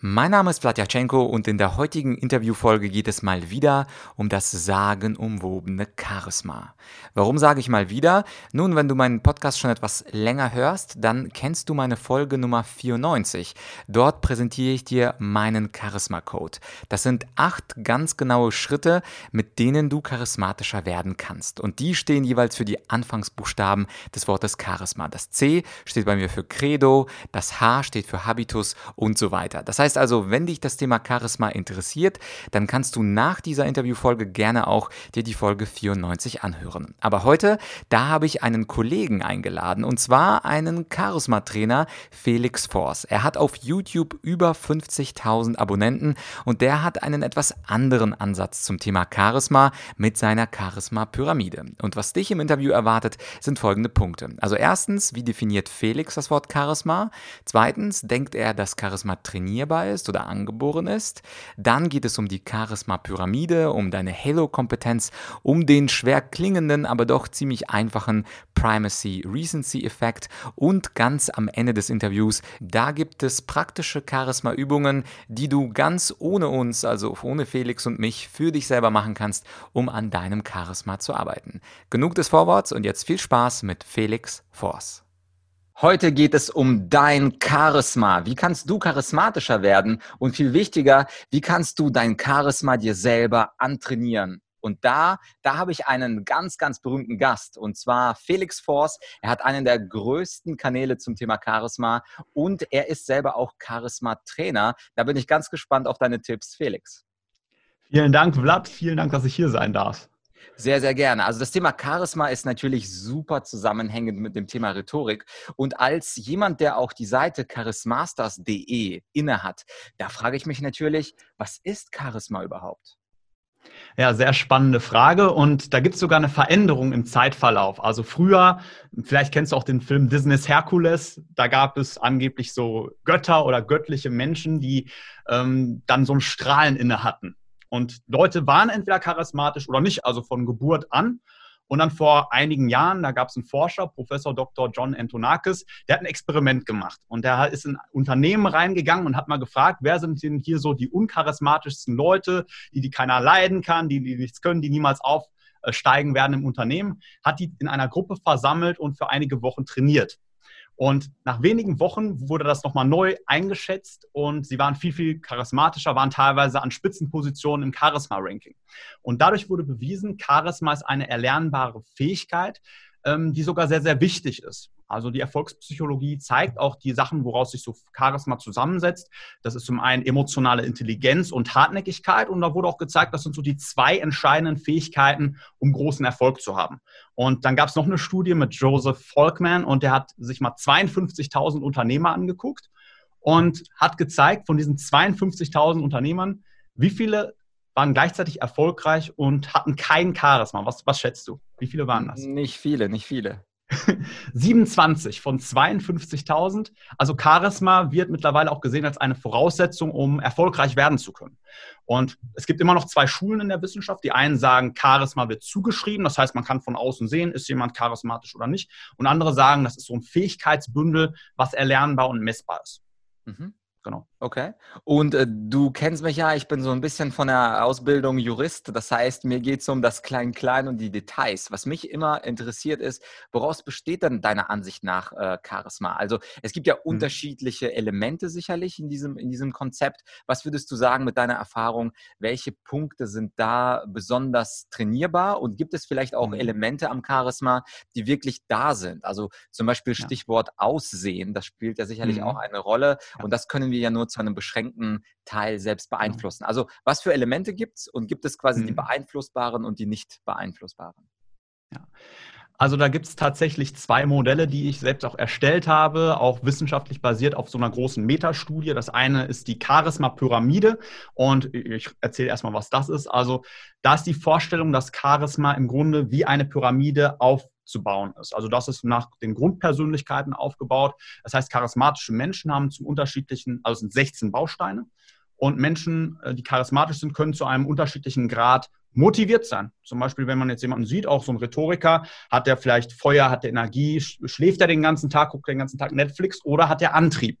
Mein Name ist Vladyachenko und in der heutigen Interviewfolge geht es mal wieder um das sagenumwobene Charisma. Warum sage ich mal wieder? Nun, wenn du meinen Podcast schon etwas länger hörst, dann kennst du meine Folge Nummer 94. Dort präsentiere ich dir meinen Charisma-Code. Das sind acht ganz genaue Schritte, mit denen du charismatischer werden kannst. Und die stehen jeweils für die Anfangsbuchstaben des Wortes Charisma. Das C steht bei mir für Credo, das H steht für Habitus und so weiter. Das heißt, heißt also, wenn dich das Thema Charisma interessiert, dann kannst du nach dieser Interviewfolge gerne auch dir die Folge 94 anhören. Aber heute, da habe ich einen Kollegen eingeladen und zwar einen Charisma-Trainer, Felix Force. Er hat auf YouTube über 50.000 Abonnenten und der hat einen etwas anderen Ansatz zum Thema Charisma mit seiner Charisma-Pyramide. Und was dich im Interview erwartet, sind folgende Punkte. Also erstens, wie definiert Felix das Wort Charisma? Zweitens, denkt er, dass Charisma trainierbar trainierbar ist oder angeboren ist. Dann geht es um die Charisma-Pyramide, um deine Halo-Kompetenz, um den schwer klingenden, aber doch ziemlich einfachen Primacy-Recency-Effekt und ganz am Ende des Interviews, da gibt es praktische Charisma-Übungen, die du ganz ohne uns, also ohne Felix und mich, für dich selber machen kannst, um an deinem Charisma zu arbeiten. Genug des Vorworts und jetzt viel Spaß mit Felix Force. Heute geht es um dein Charisma. Wie kannst du charismatischer werden? Und viel wichtiger, wie kannst du dein Charisma dir selber antrainieren? Und da, da habe ich einen ganz, ganz berühmten Gast, und zwar Felix Force. Er hat einen der größten Kanäle zum Thema Charisma und er ist selber auch Charisma-Trainer. Da bin ich ganz gespannt auf deine Tipps, Felix. Vielen Dank, Vlad. Vielen Dank, dass ich hier sein darf. Sehr, sehr gerne. Also das Thema Charisma ist natürlich super zusammenhängend mit dem Thema Rhetorik. Und als jemand, der auch die Seite charismasters.de innehat, da frage ich mich natürlich, was ist Charisma überhaupt? Ja, sehr spannende Frage. Und da gibt es sogar eine Veränderung im Zeitverlauf. Also früher, vielleicht kennst du auch den Film Disney's Hercules, da gab es angeblich so Götter oder göttliche Menschen, die ähm, dann so ein Strahlen inne hatten. Und Leute waren entweder charismatisch oder nicht, also von Geburt an. Und dann vor einigen Jahren, da gab es einen Forscher, Professor Dr. John Antonakis, der hat ein Experiment gemacht. Und der ist in Unternehmen reingegangen und hat mal gefragt, wer sind denn hier so die uncharismatischsten Leute, die, die keiner leiden kann, die, die nichts können, die niemals aufsteigen werden im Unternehmen, hat die in einer Gruppe versammelt und für einige Wochen trainiert. Und nach wenigen Wochen wurde das nochmal neu eingeschätzt und sie waren viel, viel charismatischer, waren teilweise an Spitzenpositionen im Charisma-Ranking. Und dadurch wurde bewiesen, Charisma ist eine erlernbare Fähigkeit, ähm, die sogar sehr, sehr wichtig ist. Also die Erfolgspsychologie zeigt auch die Sachen, woraus sich so Charisma zusammensetzt. Das ist zum einen emotionale Intelligenz und Hartnäckigkeit. Und da wurde auch gezeigt, das sind so die zwei entscheidenden Fähigkeiten, um großen Erfolg zu haben. Und dann gab es noch eine Studie mit Joseph Folkman und der hat sich mal 52.000 Unternehmer angeguckt und hat gezeigt, von diesen 52.000 Unternehmern, wie viele waren gleichzeitig erfolgreich und hatten kein Charisma. Was, was schätzt du? Wie viele waren das? Nicht viele, nicht viele. 27 von 52.000. Also Charisma wird mittlerweile auch gesehen als eine Voraussetzung, um erfolgreich werden zu können. Und es gibt immer noch zwei Schulen in der Wissenschaft. Die einen sagen, Charisma wird zugeschrieben. Das heißt, man kann von außen sehen, ist jemand charismatisch oder nicht. Und andere sagen, das ist so ein Fähigkeitsbündel, was erlernbar und messbar ist. Mhm. Genau. Okay. Und äh, du kennst mich ja, ich bin so ein bisschen von der Ausbildung Jurist. Das heißt, mir geht es um das Klein-Klein und die Details. Was mich immer interessiert ist, woraus besteht denn deiner Ansicht nach äh, Charisma? Also es gibt ja mhm. unterschiedliche Elemente sicherlich in diesem, in diesem Konzept. Was würdest du sagen mit deiner Erfahrung? Welche Punkte sind da besonders trainierbar? Und gibt es vielleicht auch mhm. Elemente am Charisma, die wirklich da sind? Also zum Beispiel Stichwort ja. Aussehen, das spielt ja sicherlich mhm. auch eine Rolle. Ja. Und das können wir ja nur zu einem beschränkten Teil selbst genau. beeinflussen. Also was für Elemente gibt es und gibt es quasi mhm. die beeinflussbaren und die nicht beeinflussbaren? Ja. Also da gibt es tatsächlich zwei Modelle, die ich selbst auch erstellt habe, auch wissenschaftlich basiert auf so einer großen Metastudie. Das eine ist die Charisma-Pyramide und ich erzähle erstmal, was das ist. Also da ist die Vorstellung, dass Charisma im Grunde wie eine Pyramide auf zu bauen ist. Also das ist nach den Grundpersönlichkeiten aufgebaut. Das heißt, charismatische Menschen haben zum unterschiedlichen, also es sind 16 Bausteine. Und Menschen, äh, die charismatisch sind, können zu einem unterschiedlichen Grad motiviert sein. Zum Beispiel, wenn man jetzt jemanden sieht, auch so ein Rhetoriker, hat der vielleicht Feuer, hat der Energie, schläft er den ganzen Tag, guckt den ganzen Tag Netflix oder hat der Antrieb?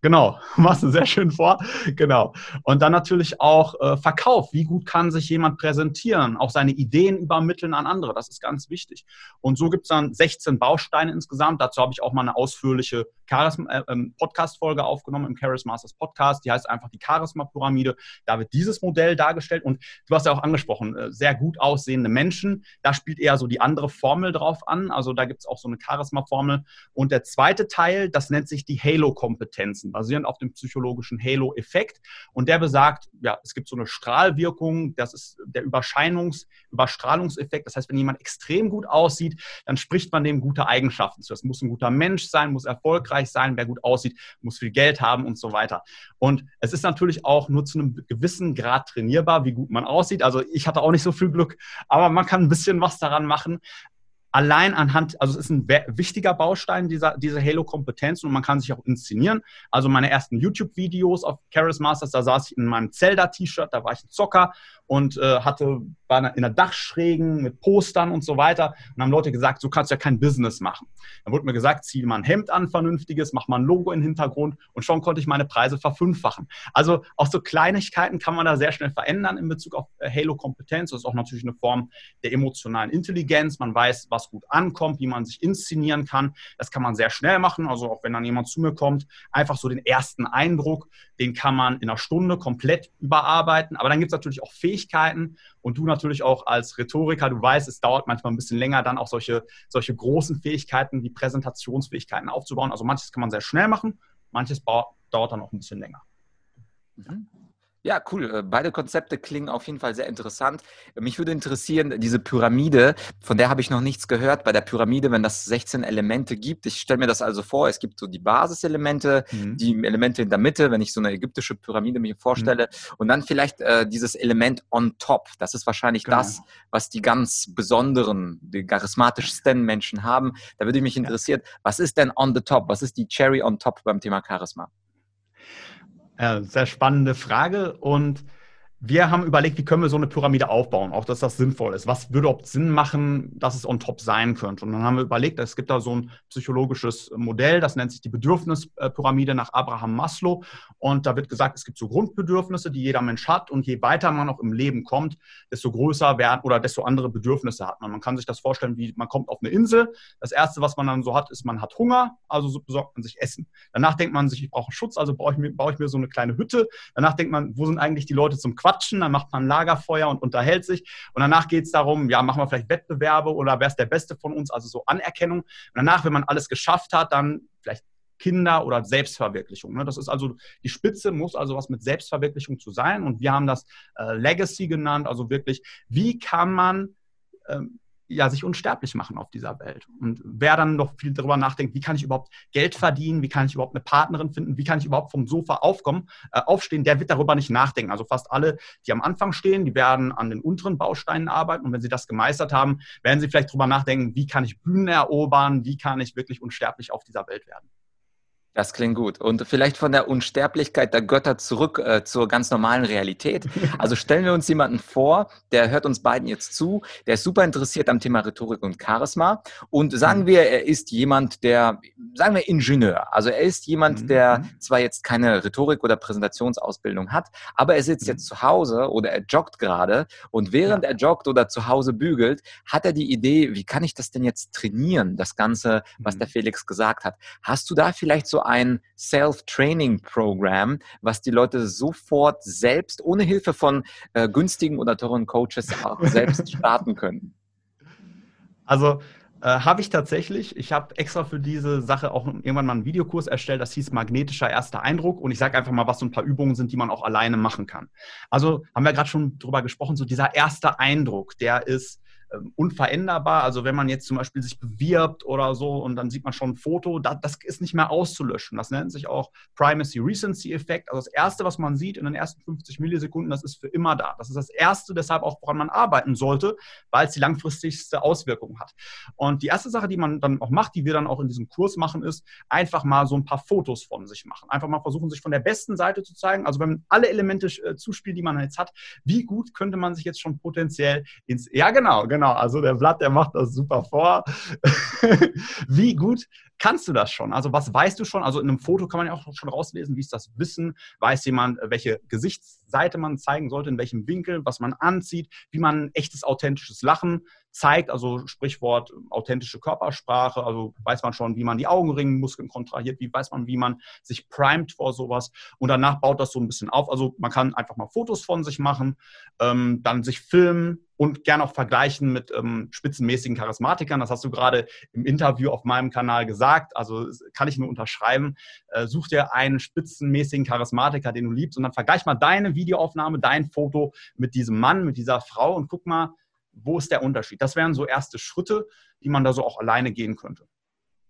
Genau, machst du sehr schön vor. Genau. Und dann natürlich auch äh, Verkauf. Wie gut kann sich jemand präsentieren? Auch seine Ideen übermitteln an andere. Das ist ganz wichtig. Und so gibt es dann 16 Bausteine insgesamt. Dazu habe ich auch mal eine ausführliche äh, ähm, Podcast-Folge aufgenommen im Charisma Masters Podcast. Die heißt einfach die Charisma-Pyramide. Da wird dieses Modell dargestellt. Und du hast ja auch angesprochen, äh, sehr gut aussehende Menschen. Da spielt eher so die andere Formel drauf an. Also da gibt es auch so eine Charisma-Formel. Und der zweite Teil, das nennt sich die Halo-Kompetenzen basierend auf dem psychologischen Halo-Effekt. Und der besagt, ja, es gibt so eine Strahlwirkung, das ist der Überscheinungs-, Überstrahlungseffekt. Das heißt, wenn jemand extrem gut aussieht, dann spricht man dem gute Eigenschaften zu. Das muss ein guter Mensch sein, muss erfolgreich sein, wer gut aussieht, muss viel Geld haben und so weiter. Und es ist natürlich auch nur zu einem gewissen Grad trainierbar, wie gut man aussieht. Also ich hatte auch nicht so viel Glück, aber man kann ein bisschen was daran machen allein anhand, also es ist ein wichtiger Baustein dieser, dieser Halo-Kompetenz und man kann sich auch inszenieren. Also meine ersten YouTube-Videos auf Charis Masters, da saß ich in meinem Zelda-T-Shirt, da war ich ein Zocker und äh, hatte, war in der Dachschrägen mit Postern und so weiter und haben Leute gesagt, so kannst du ja kein Business machen. Dann wurde mir gesagt, zieh mal ein Hemd an, vernünftiges, mach mal ein Logo im Hintergrund und schon konnte ich meine Preise verfünffachen. Also auch so Kleinigkeiten kann man da sehr schnell verändern in Bezug auf äh, Halo-Kompetenz. Das ist auch natürlich eine Form der emotionalen Intelligenz. Man weiß, was gut ankommt, wie man sich inszenieren kann. Das kann man sehr schnell machen. Also auch wenn dann jemand zu mir kommt, einfach so den ersten Eindruck, den kann man in einer Stunde komplett überarbeiten. Aber dann gibt es natürlich auch Fähigkeiten, Fähigkeiten und du natürlich auch als Rhetoriker, du weißt, es dauert manchmal ein bisschen länger, dann auch solche, solche großen Fähigkeiten wie Präsentationsfähigkeiten aufzubauen. Also manches kann man sehr schnell machen, manches dauert dann auch ein bisschen länger. Mhm. Ja, cool. Äh, beide Konzepte klingen auf jeden Fall sehr interessant. Mich würde interessieren, diese Pyramide, von der habe ich noch nichts gehört. Bei der Pyramide, wenn das 16 Elemente gibt, ich stelle mir das also vor, es gibt so die Basiselemente, mhm. die Elemente in der Mitte, wenn ich so eine ägyptische Pyramide mir vorstelle, mhm. und dann vielleicht äh, dieses Element on top. Das ist wahrscheinlich genau. das, was die ganz besonderen, die charismatischsten Menschen haben. Da würde mich interessieren, ja. was ist denn on the top? Was ist die Cherry on top beim Thema Charisma? Ja, sehr spannende Frage und wir haben überlegt, wie können wir so eine Pyramide aufbauen, auch dass das sinnvoll ist. Was würde überhaupt Sinn machen, dass es on top sein könnte? Und dann haben wir überlegt, es gibt da so ein psychologisches Modell, das nennt sich die Bedürfnispyramide nach Abraham Maslow. Und da wird gesagt, es gibt so Grundbedürfnisse, die jeder Mensch hat. Und je weiter man auch im Leben kommt, desto größer werden oder desto andere Bedürfnisse hat man. Man kann sich das vorstellen, wie man kommt auf eine Insel. Das Erste, was man dann so hat, ist, man hat Hunger, also besorgt man sich Essen. Danach denkt man sich, ich brauche Schutz, also baue ich, mir, baue ich mir so eine kleine Hütte. Danach denkt man, wo sind eigentlich die Leute zum Quatschen? Quatschen, dann macht man Lagerfeuer und unterhält sich. Und danach geht es darum, ja, machen wir vielleicht Wettbewerbe oder wer ist der Beste von uns, also so Anerkennung. Und danach, wenn man alles geschafft hat, dann vielleicht Kinder oder Selbstverwirklichung. Ne? Das ist also, die Spitze muss also was mit Selbstverwirklichung zu sein. Und wir haben das äh, Legacy genannt, also wirklich, wie kann man ähm, ja, sich unsterblich machen auf dieser Welt. Und wer dann noch viel darüber nachdenkt, wie kann ich überhaupt Geld verdienen, wie kann ich überhaupt eine Partnerin finden, wie kann ich überhaupt vom Sofa aufkommen, äh, aufstehen, der wird darüber nicht nachdenken. Also fast alle, die am Anfang stehen, die werden an den unteren Bausteinen arbeiten und wenn sie das gemeistert haben, werden sie vielleicht darüber nachdenken, wie kann ich Bühnen erobern, wie kann ich wirklich unsterblich auf dieser Welt werden. Das klingt gut. Und vielleicht von der Unsterblichkeit der Götter zurück äh, zur ganz normalen Realität. Also stellen wir uns jemanden vor, der hört uns beiden jetzt zu, der ist super interessiert am Thema Rhetorik und Charisma. Und sagen mhm. wir, er ist jemand, der, sagen wir Ingenieur. Also er ist jemand, mhm. der mhm. zwar jetzt keine Rhetorik oder Präsentationsausbildung hat, aber er sitzt jetzt zu Hause oder er joggt gerade und während ja. er joggt oder zu Hause bügelt, hat er die Idee, wie kann ich das denn jetzt trainieren, das Ganze, was der Felix gesagt hat. Hast du da vielleicht so ein Self-Training-Programm, was die Leute sofort selbst, ohne Hilfe von äh, günstigen oder teuren Coaches auch selbst starten können. Also äh, habe ich tatsächlich. Ich habe extra für diese Sache auch irgendwann mal einen Videokurs erstellt, das hieß magnetischer erster Eindruck. Und ich sage einfach mal, was so ein paar Übungen sind, die man auch alleine machen kann. Also haben wir gerade schon drüber gesprochen, so dieser erste Eindruck, der ist unveränderbar. Also wenn man jetzt zum Beispiel sich bewirbt oder so und dann sieht man schon ein Foto, das, das ist nicht mehr auszulöschen. Das nennt sich auch Primacy Recency Effekt. Also das Erste, was man sieht in den ersten 50 Millisekunden, das ist für immer da. Das ist das Erste, deshalb auch, woran man arbeiten sollte, weil es die langfristigste Auswirkung hat. Und die erste Sache, die man dann auch macht, die wir dann auch in diesem Kurs machen, ist einfach mal so ein paar Fotos von sich machen. Einfach mal versuchen, sich von der besten Seite zu zeigen. Also wenn man alle Elemente äh, zuspielt, die man jetzt hat, wie gut könnte man sich jetzt schon potenziell ins... Ja, genau, genau. Also der Blatt, der macht das super vor. wie gut kannst du das schon? Also was weißt du schon? Also in einem Foto kann man ja auch schon rauslesen, wie ist das Wissen? Weiß jemand, welche Gesichtsseite man zeigen sollte, in welchem Winkel, was man anzieht, wie man echtes, authentisches Lachen zeigt, also Sprichwort authentische Körpersprache, also weiß man schon, wie man die Augenringmuskeln kontrahiert, wie weiß man, wie man sich primet vor sowas und danach baut das so ein bisschen auf. Also man kann einfach mal Fotos von sich machen, ähm, dann sich filmen und gerne auch vergleichen mit ähm, spitzenmäßigen Charismatikern. Das hast du gerade im Interview auf meinem Kanal gesagt, also kann ich nur unterschreiben. Äh, such dir einen spitzenmäßigen Charismatiker, den du liebst und dann vergleich mal deine Videoaufnahme, dein Foto mit diesem Mann, mit dieser Frau und guck mal, wo ist der Unterschied? Das wären so erste Schritte, die man da so auch alleine gehen könnte.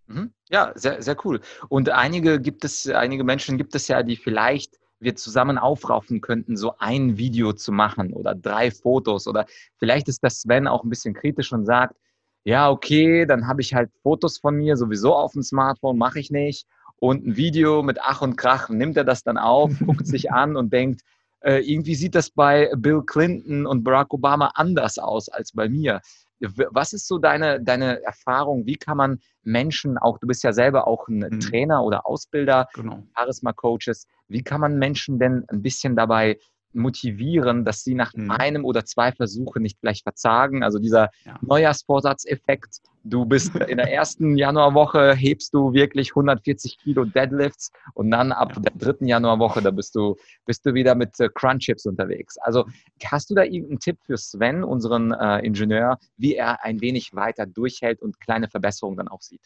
Mhm. Ja, sehr, sehr cool. Und einige gibt es, einige Menschen gibt es ja, die vielleicht wir zusammen aufraufen könnten, so ein Video zu machen oder drei Fotos. Oder vielleicht ist das Sven auch ein bisschen kritisch und sagt, ja, okay, dann habe ich halt Fotos von mir sowieso auf dem Smartphone, mache ich nicht. Und ein Video mit Ach und Krach nimmt er das dann auf, guckt sich an und denkt, äh, irgendwie sieht das bei Bill Clinton und Barack Obama anders aus als bei mir. Was ist so deine, deine Erfahrung? Wie kann man Menschen, auch du bist ja selber auch ein mhm. Trainer oder Ausbilder, genau. Charisma-Coaches, wie kann man Menschen denn ein bisschen dabei motivieren, dass sie nach mhm. einem oder zwei Versuchen nicht gleich verzagen. Also dieser ja. Neujahrsvorsatzeffekt. Du bist in der ersten Januarwoche hebst du wirklich 140 Kilo Deadlifts und dann ab ja. der dritten Januarwoche, da bist du, bist du wieder mit äh, Crunchips unterwegs. Also hast du da irgendeinen Tipp für Sven, unseren äh, Ingenieur, wie er ein wenig weiter durchhält und kleine Verbesserungen dann auch sieht?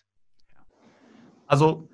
Also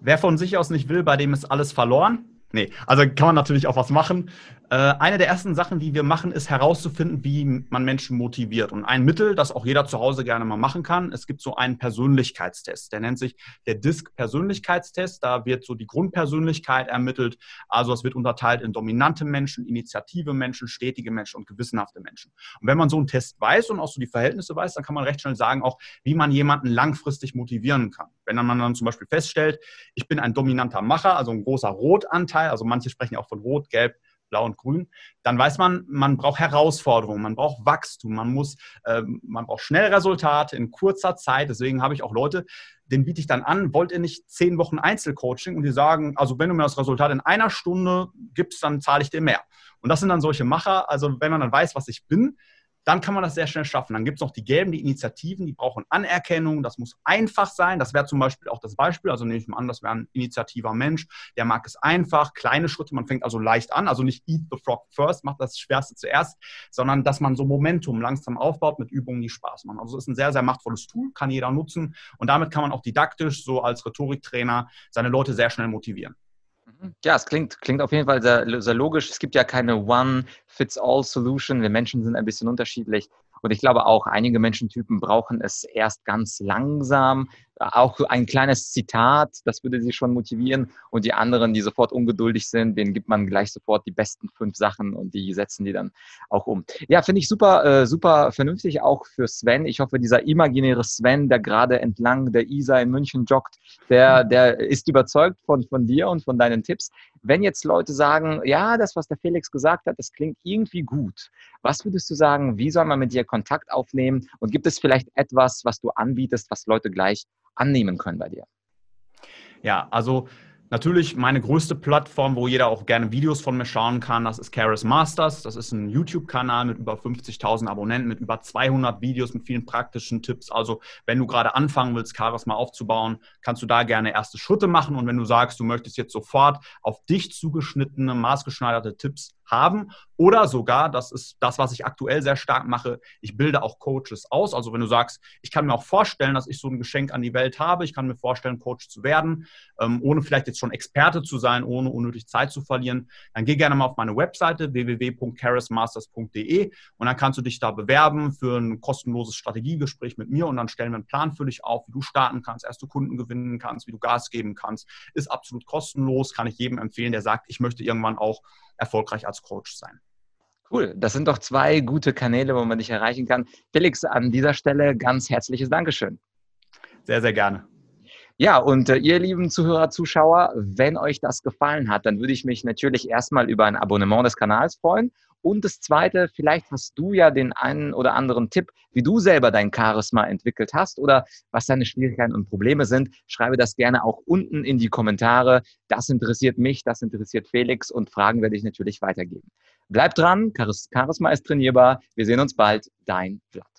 wer von sich aus nicht will, bei dem ist alles verloren. Nee, also kann man natürlich auch was machen. Äh, eine der ersten Sachen, die wir machen, ist herauszufinden, wie man Menschen motiviert. Und ein Mittel, das auch jeder zu Hause gerne mal machen kann, es gibt so einen Persönlichkeitstest. Der nennt sich der DISC-Persönlichkeitstest. Da wird so die Grundpersönlichkeit ermittelt. Also es wird unterteilt in dominante Menschen, initiative Menschen, stetige Menschen und gewissenhafte Menschen. Und wenn man so einen Test weiß und auch so die Verhältnisse weiß, dann kann man recht schnell sagen, auch wie man jemanden langfristig motivieren kann. Wenn man dann zum Beispiel feststellt, ich bin ein dominanter Macher, also ein großer Rotanteil, also manche sprechen ja auch von Rot, Gelb, Blau und Grün, dann weiß man, man braucht Herausforderungen, man braucht Wachstum, man muss, äh, man braucht schnell Resultate in kurzer Zeit. Deswegen habe ich auch Leute, denen biete ich dann an, wollt ihr nicht zehn Wochen Einzelcoaching? Und die sagen, also wenn du mir das Resultat in einer Stunde gibst, dann zahle ich dir mehr. Und das sind dann solche Macher. Also wenn man dann weiß, was ich bin, dann kann man das sehr schnell schaffen. Dann gibt es noch die Gelben, die Initiativen, die brauchen Anerkennung. Das muss einfach sein. Das wäre zum Beispiel auch das Beispiel. Also nehme ich mal an, das wäre ein initiativer Mensch. Der mag es einfach, kleine Schritte. Man fängt also leicht an. Also nicht eat the frog first, macht das Schwerste zuerst, sondern dass man so Momentum langsam aufbaut mit Übungen, die Spaß machen. Also es ist ein sehr, sehr machtvolles Tool, kann jeder nutzen. Und damit kann man auch didaktisch, so als Rhetoriktrainer, seine Leute sehr schnell motivieren. Ja, es klingt, klingt auf jeden Fall sehr, sehr logisch. Es gibt ja keine One-Fits-All-Solution. Wir Menschen sind ein bisschen unterschiedlich. Und ich glaube auch, einige Menschentypen brauchen es erst ganz langsam. Auch ein kleines Zitat, das würde sie schon motivieren. Und die anderen, die sofort ungeduldig sind, denen gibt man gleich sofort die besten fünf Sachen und die setzen die dann auch um. Ja, finde ich super, äh, super vernünftig, auch für Sven. Ich hoffe, dieser imaginäre Sven, der gerade entlang der Isar in München joggt, der, der ist überzeugt von, von dir und von deinen Tipps. Wenn jetzt Leute sagen, ja, das, was der Felix gesagt hat, das klingt irgendwie gut. Was würdest du sagen, wie soll man mit dir Kontakt aufnehmen? Und gibt es vielleicht etwas, was du anbietest, was Leute gleich annehmen können bei dir? Ja, also Natürlich meine größte Plattform, wo jeder auch gerne Videos von mir schauen kann, das ist Charis Masters. Das ist ein YouTube-Kanal mit über 50.000 Abonnenten, mit über 200 Videos, mit vielen praktischen Tipps. Also wenn du gerade anfangen willst, Charis mal aufzubauen, kannst du da gerne erste Schritte machen. Und wenn du sagst, du möchtest jetzt sofort auf dich zugeschnittene, maßgeschneiderte Tipps haben. Oder sogar, das ist das, was ich aktuell sehr stark mache, ich bilde auch Coaches aus. Also wenn du sagst, ich kann mir auch vorstellen, dass ich so ein Geschenk an die Welt habe, ich kann mir vorstellen, Coach zu werden, ähm, ohne vielleicht jetzt schon Experte zu sein, ohne unnötig Zeit zu verlieren, dann geh gerne mal auf meine Webseite www.charismasters.de und dann kannst du dich da bewerben für ein kostenloses Strategiegespräch mit mir und dann stellen wir einen Plan für dich auf, wie du starten kannst, erste Kunden gewinnen kannst, wie du Gas geben kannst. Ist absolut kostenlos, kann ich jedem empfehlen, der sagt, ich möchte irgendwann auch erfolgreich als Coach sein. Cool, das sind doch zwei gute Kanäle, wo man dich erreichen kann. Felix, an dieser Stelle ganz herzliches Dankeschön. Sehr, sehr gerne. Ja, und äh, ihr lieben Zuhörer, Zuschauer, wenn euch das gefallen hat, dann würde ich mich natürlich erstmal über ein Abonnement des Kanals freuen. Und das Zweite, vielleicht hast du ja den einen oder anderen Tipp, wie du selber dein Charisma entwickelt hast oder was deine Schwierigkeiten und Probleme sind. Schreibe das gerne auch unten in die Kommentare. Das interessiert mich, das interessiert Felix und Fragen werde ich natürlich weitergeben. Bleib dran, Charisma ist trainierbar. Wir sehen uns bald. Dein Vlad.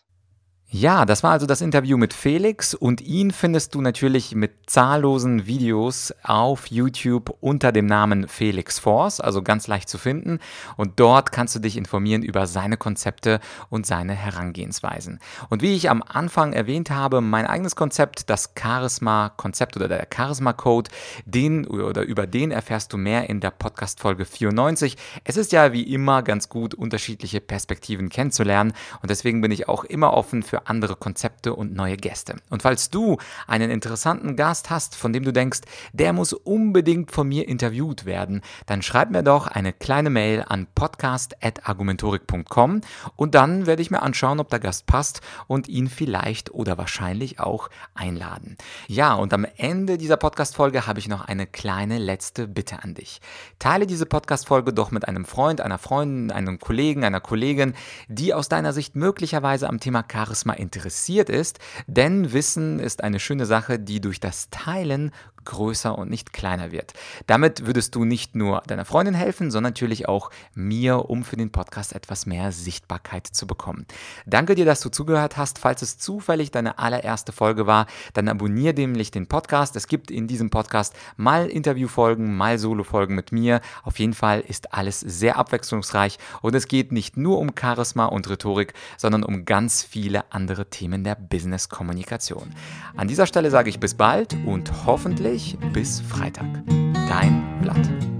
Ja, das war also das Interview mit Felix und ihn findest du natürlich mit zahllosen Videos auf YouTube unter dem Namen Felix Force, also ganz leicht zu finden und dort kannst du dich informieren über seine Konzepte und seine Herangehensweisen. Und wie ich am Anfang erwähnt habe, mein eigenes Konzept, das Charisma Konzept oder der Charisma Code, den oder über den erfährst du mehr in der Podcast Folge 94. Es ist ja wie immer ganz gut unterschiedliche Perspektiven kennenzulernen und deswegen bin ich auch immer offen für andere Konzepte und neue Gäste. Und falls du einen interessanten Gast hast, von dem du denkst, der muss unbedingt von mir interviewt werden, dann schreib mir doch eine kleine Mail an podcast.argumentorik.com und dann werde ich mir anschauen, ob der Gast passt und ihn vielleicht oder wahrscheinlich auch einladen. Ja, und am Ende dieser Podcast-Folge habe ich noch eine kleine letzte Bitte an dich. Teile diese Podcast-Folge doch mit einem Freund, einer Freundin, einem Kollegen, einer Kollegin, die aus deiner Sicht möglicherweise am Thema Charisma interessiert ist, denn Wissen ist eine schöne Sache, die durch das Teilen größer und nicht kleiner wird. Damit würdest du nicht nur deiner Freundin helfen, sondern natürlich auch mir, um für den Podcast etwas mehr Sichtbarkeit zu bekommen. Danke dir, dass du zugehört hast. Falls es zufällig deine allererste Folge war, dann abonniere nämlich den Podcast. Es gibt in diesem Podcast mal Interviewfolgen, mal Solofolgen mit mir. Auf jeden Fall ist alles sehr abwechslungsreich und es geht nicht nur um Charisma und Rhetorik, sondern um ganz viele andere Themen der Business-Kommunikation. An dieser Stelle sage ich bis bald und hoffentlich bis Freitag. Dein Blatt.